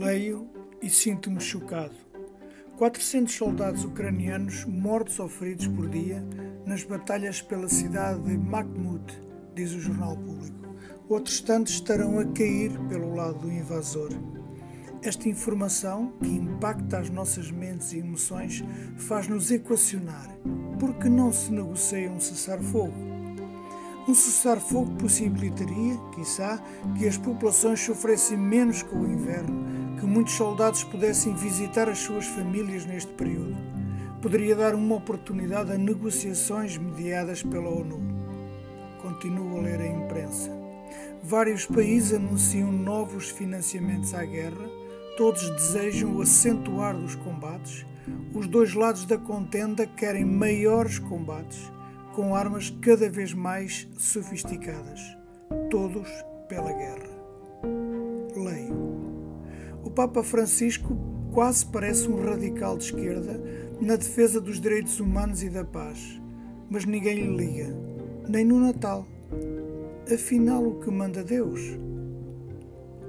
Leio e sinto-me chocado. 400 soldados ucranianos mortos ou feridos por dia nas batalhas pela cidade de Bakhmut, diz o jornal público. Outros tantos estarão a cair pelo lado do invasor. Esta informação, que impacta as nossas mentes e emoções, faz-nos equacionar. Por que não se negocia um cessar-fogo? Um cessar-fogo possibilitaria, quiçá, que as populações sofressem menos com o inverno, que muitos soldados pudessem visitar as suas famílias neste período. Poderia dar uma oportunidade a negociações mediadas pela ONU. Continuo a ler a imprensa. Vários países anunciam novos financiamentos à guerra, todos desejam o acentuar dos combates. Os dois lados da contenda querem maiores combates com armas cada vez mais sofisticadas, todos pela guerra. Leio. O Papa Francisco quase parece um radical de esquerda na defesa dos direitos humanos e da paz, mas ninguém lhe liga, nem no Natal. Afinal, o que manda Deus?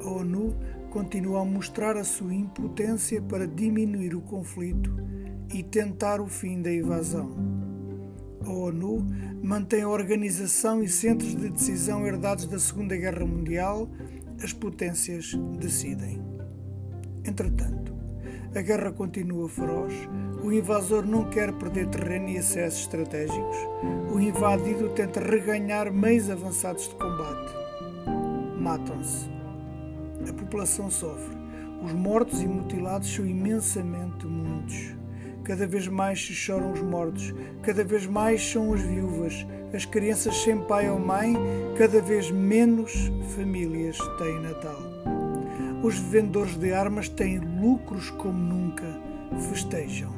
A ONU continua a mostrar a sua impotência para diminuir o conflito e tentar o fim da invasão. A ONU mantém a organização e centros de decisão herdados da Segunda Guerra Mundial. As potências decidem. Entretanto, a guerra continua feroz, o invasor não quer perder terreno e acessos estratégicos, o invadido tenta reganhar meios avançados de combate. Matam-se. A população sofre. Os mortos e mutilados são imensamente muitos. Cada vez mais se choram os mortos, cada vez mais são as viúvas, as crianças sem pai ou mãe, cada vez menos famílias têm Natal. Os vendedores de armas têm lucros como nunca, festejam.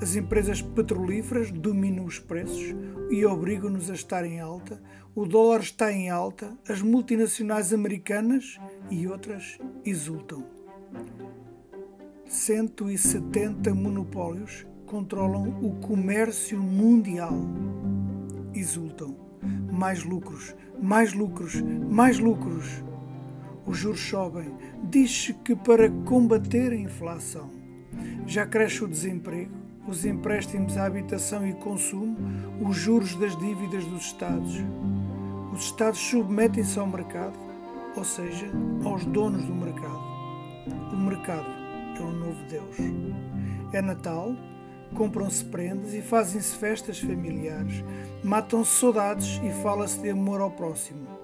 As empresas petrolíferas dominam os preços e obrigam-nos a estar em alta, o dólar está em alta, as multinacionais americanas e outras exultam. 170 monopólios controlam o comércio mundial. Exultam. Mais lucros, mais lucros, mais lucros. Os juros sobem. Diz-se que para combater a inflação. Já cresce o desemprego, os empréstimos à habitação e consumo, os juros das dívidas dos Estados. Os Estados submetem-se ao mercado, ou seja, aos donos do mercado. O mercado é o novo Deus. É Natal, compram-se prendas e fazem-se festas familiares, matam-se saudades e fala-se de amor ao próximo.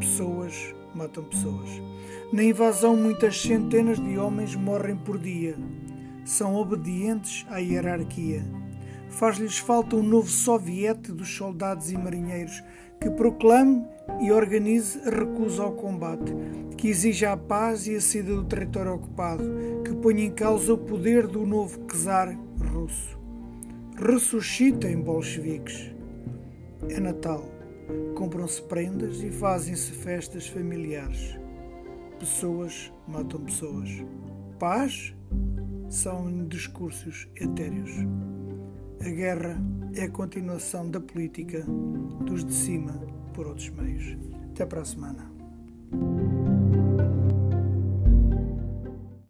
Pessoas matam pessoas. Na invasão, muitas centenas de homens morrem por dia. São obedientes à hierarquia. Faz-lhes falta um novo soviete dos soldados e marinheiros que proclame e organize a recusa ao combate, que exija a paz e a saída do território ocupado, que ponha em causa o poder do novo czar russo. Ressuscitem bolcheviques. É Natal. Compram-se prendas e fazem-se festas familiares. Pessoas matam pessoas. Paz são discursos etéreos. A guerra é a continuação da política dos de cima por outros meios. Até para a semana.